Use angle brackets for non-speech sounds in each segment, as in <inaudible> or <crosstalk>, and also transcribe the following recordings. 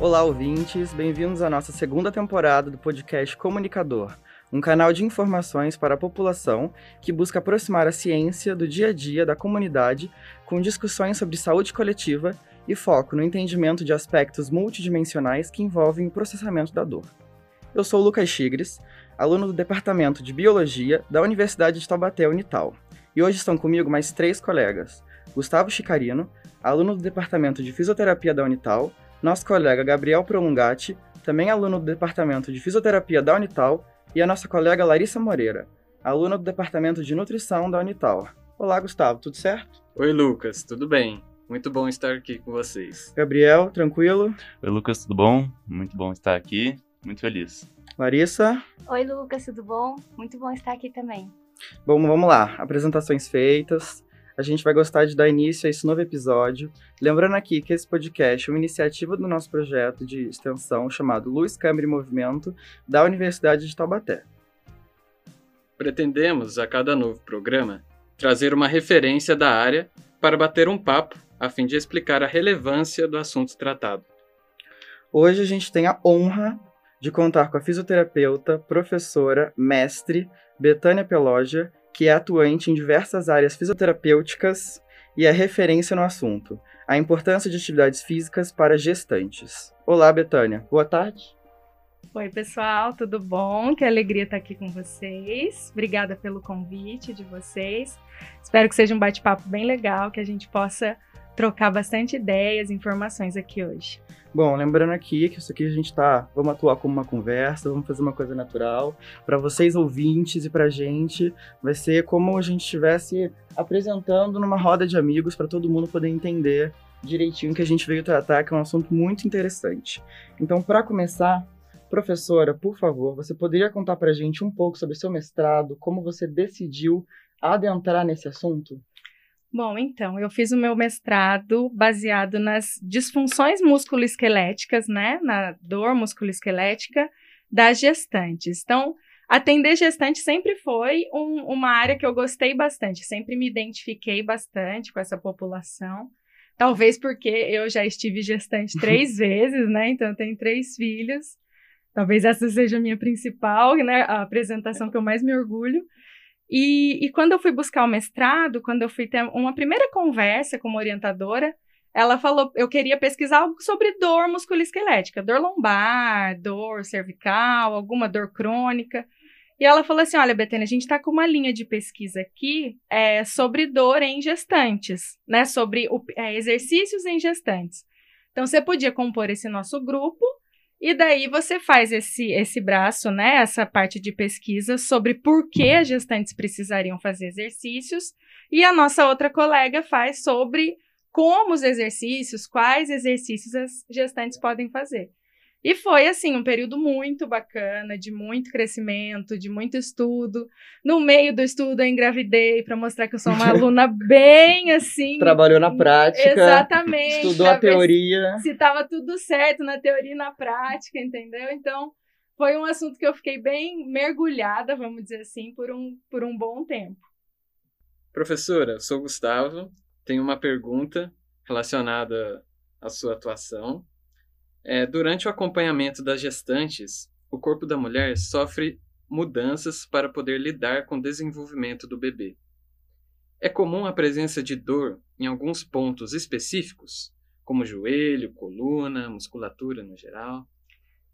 Olá, ouvintes, bem-vindos à nossa segunda temporada do podcast Comunicador, um canal de informações para a população que busca aproximar a ciência do dia a dia da comunidade com discussões sobre saúde coletiva e foco no entendimento de aspectos multidimensionais que envolvem o processamento da dor. Eu sou Lucas Chigres, aluno do Departamento de Biologia da Universidade de Taubaté Unital, e hoje estão comigo mais três colegas: Gustavo Chicarino, aluno do Departamento de Fisioterapia da Unital, nosso colega Gabriel Prolongati, também aluno do Departamento de Fisioterapia da Unital, e a nossa colega Larissa Moreira, aluna do Departamento de Nutrição da Unital. Olá, Gustavo, tudo certo? Oi, Lucas, tudo bem? Muito bom estar aqui com vocês. Gabriel, tranquilo? Oi, Lucas, tudo bom? Muito bom estar aqui, muito feliz. Larissa? Oi, Lucas, tudo bom? Muito bom estar aqui também. Bom, vamos lá. Apresentações feitas. A gente vai gostar de dar início a esse novo episódio. Lembrando aqui que esse podcast é uma iniciativa do nosso projeto de extensão chamado Luz, Câmara e Movimento da Universidade de Taubaté. Pretendemos, a cada novo programa, trazer uma referência da área para bater um papo a fim de explicar a relevância do assunto tratado. Hoje a gente tem a honra de contar com a fisioterapeuta, professora, mestre Betânia Peloja, que é atuante em diversas áreas fisioterapêuticas e é referência no assunto, a importância de atividades físicas para gestantes. Olá, Betânia. Boa tarde. Oi, pessoal, tudo bom? Que alegria estar aqui com vocês. Obrigada pelo convite de vocês. Espero que seja um bate-papo bem legal, que a gente possa trocar bastante ideias, informações aqui hoje. Bom, lembrando aqui que isso aqui a gente tá, vamos atuar como uma conversa, vamos fazer uma coisa natural. Para vocês ouvintes e pra gente, vai ser como a gente estivesse apresentando numa roda de amigos para todo mundo poder entender direitinho que a gente veio tratar, que é um assunto muito interessante. Então, para começar, professora, por favor, você poderia contar pra gente um pouco sobre seu mestrado, como você decidiu adentrar nesse assunto? Bom, então, eu fiz o meu mestrado baseado nas disfunções musculoesqueléticas, né? Na dor musculoesquelética das gestantes. Então, atender gestante sempre foi um, uma área que eu gostei bastante, sempre me identifiquei bastante com essa população. Talvez porque eu já estive gestante três vezes, né? Então, eu tenho três filhos. Talvez essa seja a minha principal, né? A apresentação que eu mais me orgulho. E, e quando eu fui buscar o mestrado, quando eu fui ter uma primeira conversa com uma orientadora, ela falou, eu queria pesquisar algo sobre dor musculoesquelética, dor lombar, dor cervical, alguma dor crônica. E ela falou assim: olha, Betânia, a gente está com uma linha de pesquisa aqui é, sobre dor em gestantes, né? Sobre o, é, exercícios em gestantes. Então, você podia compor esse nosso grupo e daí você faz esse, esse braço, né, essa parte de pesquisa sobre por que as gestantes precisariam fazer exercícios, e a nossa outra colega faz sobre como os exercícios, quais exercícios as gestantes podem fazer. E foi, assim, um período muito bacana, de muito crescimento, de muito estudo. No meio do estudo, eu engravidei para mostrar que eu sou uma <laughs> aluna bem, assim. Trabalhou na prática. Exatamente. Estudou a teoria. Se estava tudo certo na teoria e na prática, entendeu? Então, foi um assunto que eu fiquei bem mergulhada, vamos dizer assim, por um, por um bom tempo. Professora, sou Gustavo. Tenho uma pergunta relacionada à sua atuação. É, durante o acompanhamento das gestantes, o corpo da mulher sofre mudanças para poder lidar com o desenvolvimento do bebê. É comum a presença de dor em alguns pontos específicos, como joelho, coluna, musculatura no geral.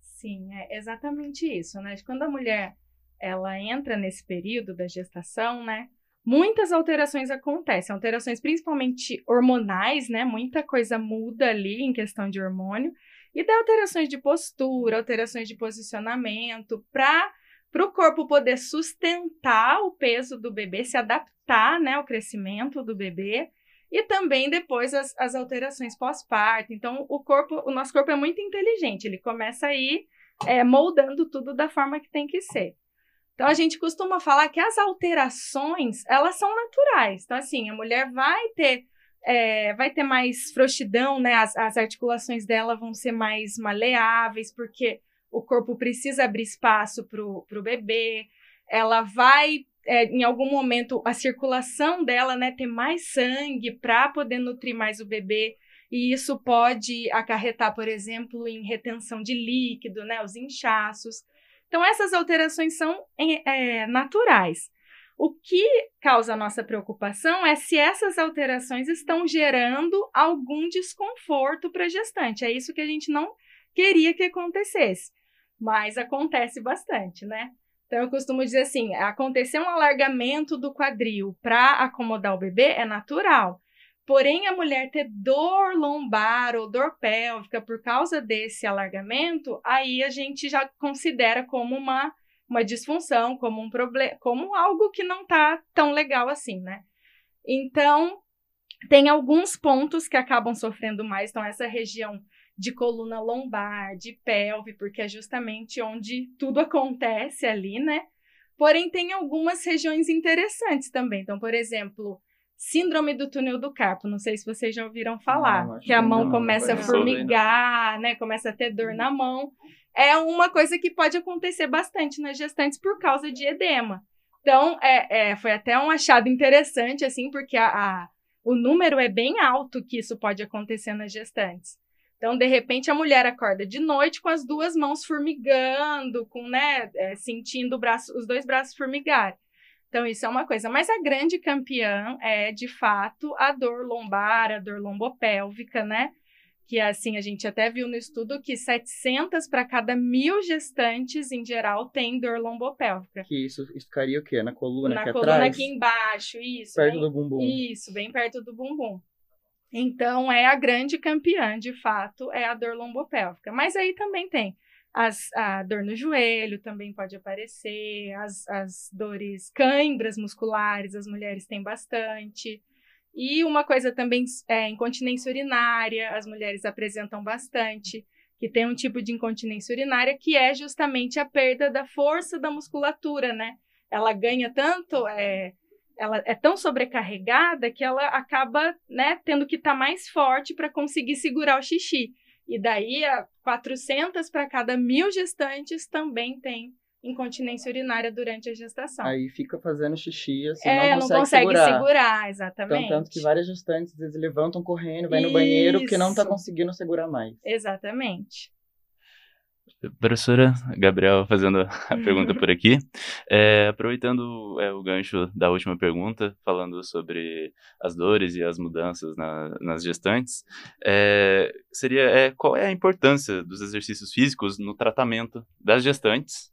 Sim, é exatamente isso, né? Quando a mulher ela entra nesse período da gestação, né? Muitas alterações acontecem, alterações principalmente hormonais, né? Muita coisa muda ali em questão de hormônio e dá alterações de postura, alterações de posicionamento, para para o corpo poder sustentar o peso do bebê, se adaptar né, ao crescimento do bebê e também depois as, as alterações pós-parto. Então, o corpo, o nosso corpo é muito inteligente, ele começa a ir é, moldando tudo da forma que tem que ser. Então, a gente costuma falar que as alterações, elas são naturais. Então, assim, a mulher vai ter é, vai ter mais frouxidão, né? As, as articulações dela vão ser mais maleáveis, porque o corpo precisa abrir espaço para o bebê. Ela vai, é, em algum momento, a circulação dela, né, ter mais sangue para poder nutrir mais o bebê. e isso pode acarretar, por exemplo, em retenção de líquido, né, os inchaços. Então, essas alterações são é, naturais. O que causa nossa preocupação é se essas alterações estão gerando algum desconforto para a gestante. É isso que a gente não queria que acontecesse, mas acontece bastante, né? Então, eu costumo dizer assim: acontecer um alargamento do quadril para acomodar o bebê é natural. Porém, a mulher ter dor lombar ou dor pélvica por causa desse alargamento, aí a gente já considera como uma uma disfunção, como um problema, como algo que não está tão legal assim, né? Então, tem alguns pontos que acabam sofrendo mais, então essa região de coluna lombar, de pelve, porque é justamente onde tudo acontece ali, né? Porém, tem algumas regiões interessantes também. Então, por exemplo, síndrome do túnel do carpo, não sei se vocês já ouviram falar, não, que a mão não, começa a formigar, né? Começa a ter dor na mão é uma coisa que pode acontecer bastante nas gestantes por causa de edema. Então, é, é foi até um achado interessante, assim, porque a, a, o número é bem alto que isso pode acontecer nas gestantes. Então, de repente, a mulher acorda de noite com as duas mãos formigando, com, né, é, sentindo braço, os dois braços formigar. Então, isso é uma coisa. Mas a grande campeã é, de fato, a dor lombar, a dor lombopélvica, né? que assim a gente até viu no estudo que 700 para cada mil gestantes em geral tem dor lombopélvica. Que isso, ficaria o quê? Na coluna Na aqui coluna atrás? aqui embaixo, isso. Perto bem, do bumbum. Isso, bem perto do bumbum. Então é a grande campeã, de fato, é a dor lombopélvica. Mas aí também tem as, a dor no joelho também pode aparecer, as, as dores cãibras musculares, as mulheres têm bastante. E uma coisa também é incontinência urinária, as mulheres apresentam bastante, que tem um tipo de incontinência urinária que é justamente a perda da força da musculatura, né? Ela ganha tanto, é, ela é tão sobrecarregada que ela acaba, né, tendo que estar tá mais forte para conseguir segurar o xixi. E daí, a 400 para cada mil gestantes também tem incontinência urinária durante a gestação. Aí fica fazendo xixi, assim, é, não consegue, não consegue segurar. segurar. exatamente. Então, tanto que várias gestantes, às vezes, levantam correndo, vai no banheiro, porque não está conseguindo segurar mais. Exatamente. Professora Gabriel fazendo a <laughs> pergunta por aqui. É, aproveitando é, o gancho da última pergunta, falando sobre as dores e as mudanças na, nas gestantes, é, seria é, qual é a importância dos exercícios físicos no tratamento das gestantes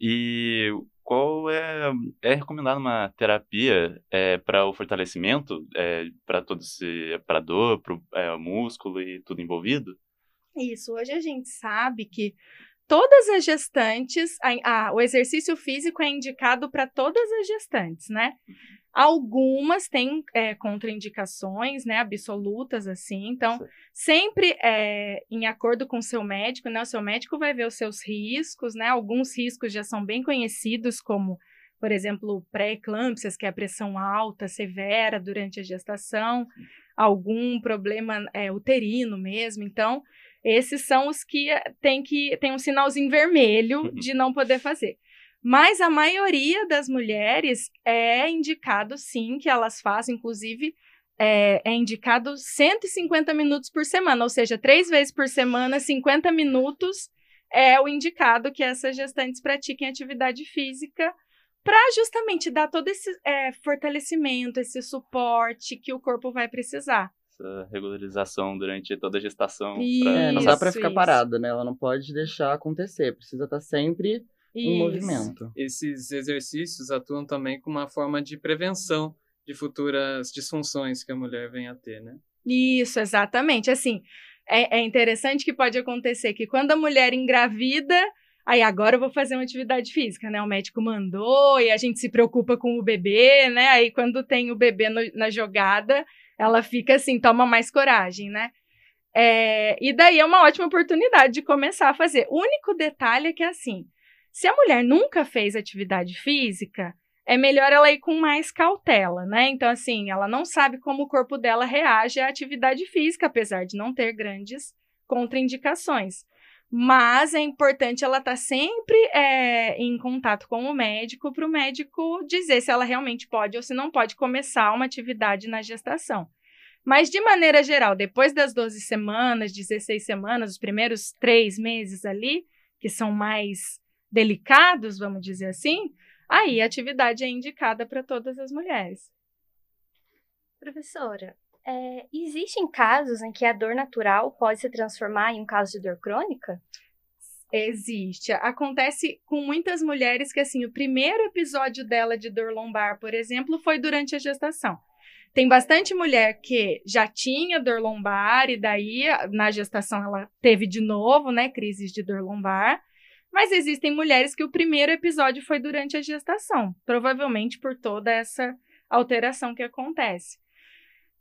e qual é, é recomendada uma terapia é, para o fortalecimento, é, para todo esse, para dor, para o é, músculo e tudo envolvido? Isso, hoje a gente sabe que todas as gestantes, a, a, o exercício físico é indicado para todas as gestantes, né? Algumas têm é, contraindicações, né, absolutas, assim. Então, Sim. sempre é, em acordo com o seu médico, né? O seu médico vai ver os seus riscos, né? Alguns riscos já são bem conhecidos, como, por exemplo, pré-eclâmpsias, que é a pressão alta, severa durante a gestação, algum problema é, uterino mesmo. Então, esses são os que tem que tem um sinalzinho vermelho uhum. de não poder fazer. Mas a maioria das mulheres é indicado sim que elas façam, inclusive é, é, indicado 150 minutos por semana, ou seja, três vezes por semana, 50 minutos é o indicado que essas gestantes pratiquem atividade física para justamente dar todo esse é, fortalecimento, esse suporte que o corpo vai precisar. Essa regularização durante toda a gestação. Isso, pra... É, não dá para ficar isso. parada, né? Ela não pode deixar acontecer, precisa estar tá sempre em movimento. Esses exercícios atuam também como uma forma de prevenção de futuras disfunções que a mulher venha a ter, né? Isso, exatamente. Assim, é, é interessante que pode acontecer que quando a mulher engravida, aí agora eu vou fazer uma atividade física, né? O médico mandou e a gente se preocupa com o bebê, né? Aí quando tem o bebê no, na jogada, ela fica assim, toma mais coragem, né? É, e daí é uma ótima oportunidade de começar a fazer. O único detalhe é que assim, se a mulher nunca fez atividade física, é melhor ela ir com mais cautela, né? Então, assim, ela não sabe como o corpo dela reage à atividade física, apesar de não ter grandes contraindicações. Mas é importante ela estar tá sempre é, em contato com o médico para o médico dizer se ela realmente pode ou se não pode começar uma atividade na gestação. Mas, de maneira geral, depois das 12 semanas, 16 semanas, os primeiros três meses ali, que são mais delicados, vamos dizer assim, aí a atividade é indicada para todas as mulheres. Professora, é, existem casos em que a dor natural pode se transformar em um caso de dor crônica? Existe. Acontece com muitas mulheres que, assim, o primeiro episódio dela de dor lombar, por exemplo, foi durante a gestação. Tem bastante mulher que já tinha dor lombar e daí na gestação ela teve de novo, né, crises de dor lombar. Mas existem mulheres que o primeiro episódio foi durante a gestação, provavelmente por toda essa alteração que acontece.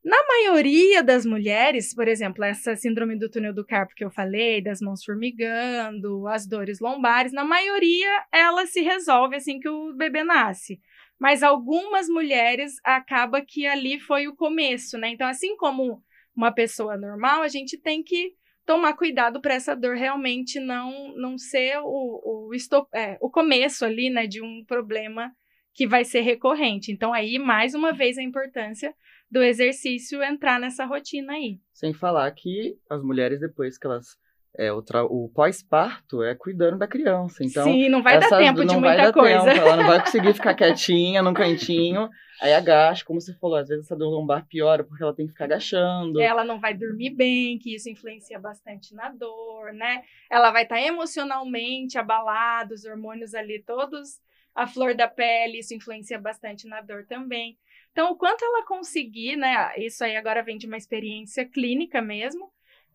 Na maioria das mulheres, por exemplo, essa síndrome do túnel do carpo que eu falei, das mãos formigando, as dores lombares, na maioria ela se resolve assim que o bebê nasce. Mas algumas mulheres acaba que ali foi o começo, né? Então, assim como uma pessoa normal, a gente tem que tomar cuidado para essa dor realmente não não ser o, o, estop, é, o começo ali, né, de um problema que vai ser recorrente. Então, aí, mais uma vez, a importância do exercício entrar nessa rotina aí. Sem falar que as mulheres, depois que elas. É, o, o pós-parto é cuidando da criança. Então, Sim, não vai dar tempo de muita coisa. Tempo, ela não vai conseguir ficar <laughs> quietinha num cantinho. Aí agacha, como você falou, às vezes essa dor lombar piora porque ela tem que ficar agachando. Ela não vai dormir bem, que isso influencia bastante na dor, né? Ela vai estar tá emocionalmente abalada, os hormônios ali todos a flor da pele, isso influencia bastante na dor também. Então, o quanto ela conseguir, né? Isso aí agora vem de uma experiência clínica mesmo.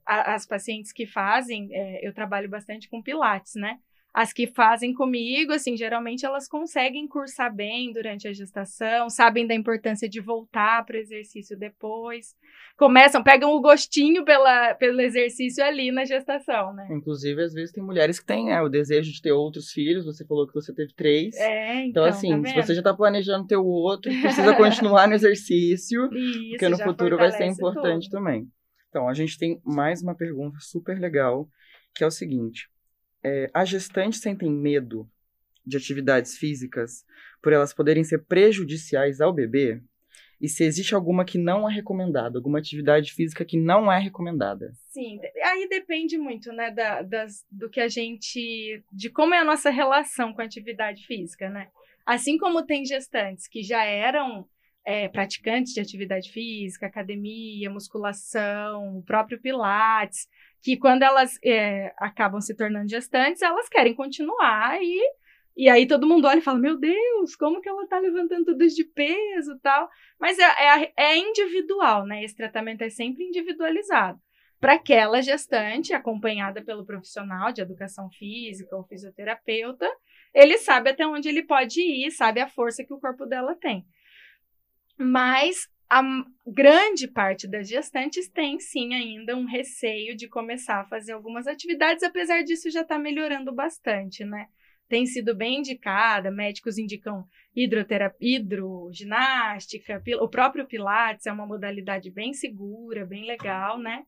A, as pacientes que fazem, é, eu trabalho bastante com Pilates, né? As que fazem comigo, assim, geralmente elas conseguem cursar bem durante a gestação, sabem da importância de voltar para o exercício depois. Começam, pegam o gostinho pela, pelo exercício ali na gestação, né? Inclusive, às vezes tem mulheres que têm é, o desejo de ter outros filhos. Você falou que você teve três. É, então, então assim, tá se você já está planejando ter o outro, <laughs> precisa continuar no exercício, Isso, porque no futuro vai ser importante tudo. também. Então, a gente tem mais uma pergunta super legal, que é o seguinte é, as gestantes sentem medo de atividades físicas por elas poderem ser prejudiciais ao bebê? E se existe alguma que não é recomendada, alguma atividade física que não é recomendada? Sim, aí depende muito, né, da, das, do que a gente. de como é a nossa relação com a atividade física, né? Assim como tem gestantes que já eram é, praticantes de atividade física, academia, musculação, o próprio Pilates, que quando elas é, acabam se tornando gestantes, elas querem continuar e, e aí todo mundo olha e fala, meu Deus, como que ela tá levantando tudo de peso tal? Mas é, é, é individual, né? Esse tratamento é sempre individualizado. Para aquela gestante, acompanhada pelo profissional de educação física ou fisioterapeuta, ele sabe até onde ele pode ir, sabe a força que o corpo dela tem. Mas a grande parte das gestantes tem sim ainda um receio de começar a fazer algumas atividades, apesar disso já está melhorando bastante, né? Tem sido bem indicada, médicos indicam hidroterapia, hidroginástica, o próprio Pilates é uma modalidade bem segura, bem legal, né?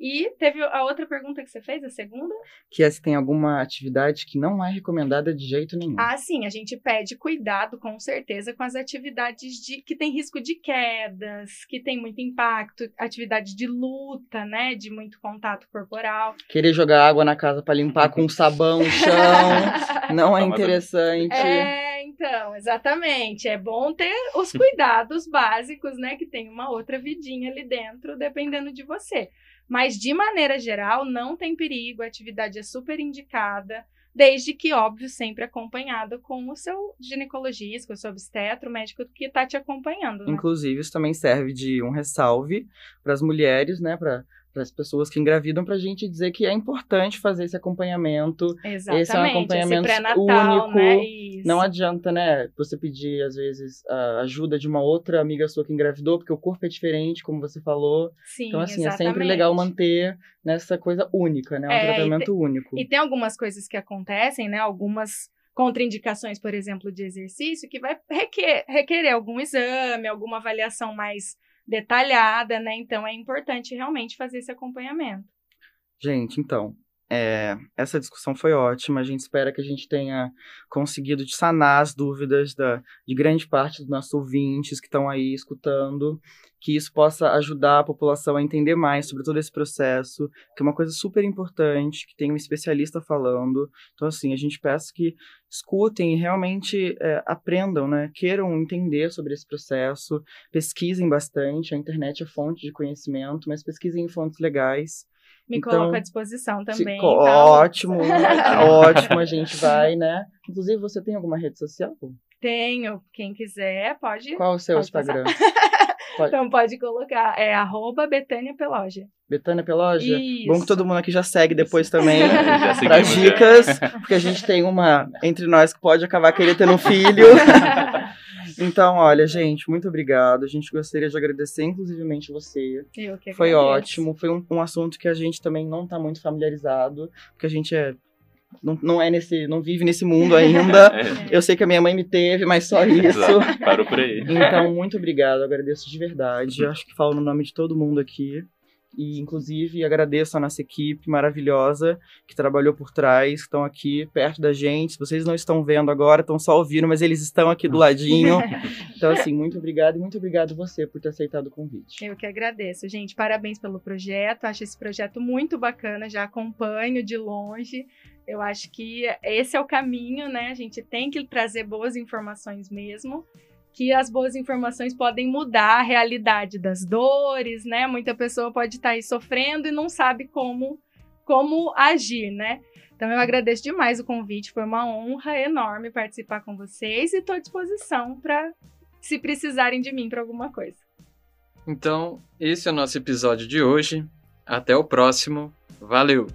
E teve a outra pergunta que você fez, a segunda? Que é se tem alguma atividade que não é recomendada de jeito nenhum. Ah, sim, a gente pede cuidado, com certeza, com as atividades de que tem risco de quedas, que tem muito impacto, atividade de luta, né? De muito contato corporal. Querer jogar água na casa para limpar com sabão o <laughs> chão não é interessante. É, então, exatamente. É bom ter os cuidados básicos, né? Que tem uma outra vidinha ali dentro, dependendo de você. Mas, de maneira geral, não tem perigo, a atividade é super indicada, desde que, óbvio, sempre acompanhada com o seu ginecologista, com o seu obstetra, o médico que está te acompanhando. Né? Inclusive, isso também serve de um ressalve para as mulheres, né? Para para as pessoas que engravidam, para a gente dizer que é importante fazer esse acompanhamento. Exatamente, esse é um acompanhamento único. Né? Não adianta, né, você pedir, às vezes, a ajuda de uma outra amiga sua que engravidou, porque o corpo é diferente, como você falou. Sim, então, assim, exatamente. é sempre legal manter nessa coisa única, né? Um É, e tratamento te- único. E tem algumas coisas que acontecem, né? Algumas contraindicações, por exemplo, de exercício, que vai requer, requerer algum exame, alguma avaliação mais detalhada, né? Então é importante realmente fazer esse acompanhamento. Gente, então, É, essa discussão foi ótima. A gente espera que a gente tenha conseguido sanar as dúvidas da, de grande parte dos nossos ouvintes que estão aí escutando, que isso possa ajudar a população a entender mais sobre todo esse processo, que é uma coisa super importante, que tem um especialista falando. Então, assim, a gente peça que escutem e realmente é, aprendam, né? Queiram entender sobre esse processo, pesquisem bastante. A internet é fonte de conhecimento, mas pesquisem em fontes legais me então, coloco à disposição também. Se, ótimo, <laughs> ótimo, a gente vai, né? Inclusive, você tem alguma rede social? Tenho. Quem quiser, pode. Qual o seu Instagram? <laughs> Pode. Então pode colocar, é arroba Betânia Peloja. Betânia Peloja? Isso. Bom que todo mundo aqui já segue depois também <laughs> para dicas, porque a gente tem uma entre nós que pode acabar querendo ter um filho. Então, olha, gente, muito obrigado. A gente gostaria de agradecer, inclusivamente, você. Eu que Foi ótimo. Foi um, um assunto que a gente também não está muito familiarizado, porque a gente é não, não é nesse, não vive nesse mundo ainda. <laughs> é. Eu sei que a minha mãe me teve, mas só isso. Exato. Parou por aí. Então, muito obrigado, agradeço de verdade. Acho que falo no nome de todo mundo aqui. E, inclusive, agradeço a nossa equipe maravilhosa que trabalhou por trás, estão aqui perto da gente. Vocês não estão vendo agora, estão só ouvindo, mas eles estão aqui do ladinho. <laughs> Então, assim, muito obrigado e muito obrigado você por ter aceitado o convite. Eu que agradeço, gente. Parabéns pelo projeto. Acho esse projeto muito bacana. Já acompanho de longe. Eu acho que esse é o caminho, né? A gente tem que trazer boas informações mesmo que as boas informações podem mudar a realidade das dores, né? Muita pessoa pode estar aí sofrendo e não sabe como como agir, né? Então eu agradeço demais o convite, foi uma honra enorme participar com vocês e estou à disposição para se precisarem de mim para alguma coisa. Então, esse é o nosso episódio de hoje. Até o próximo. Valeu!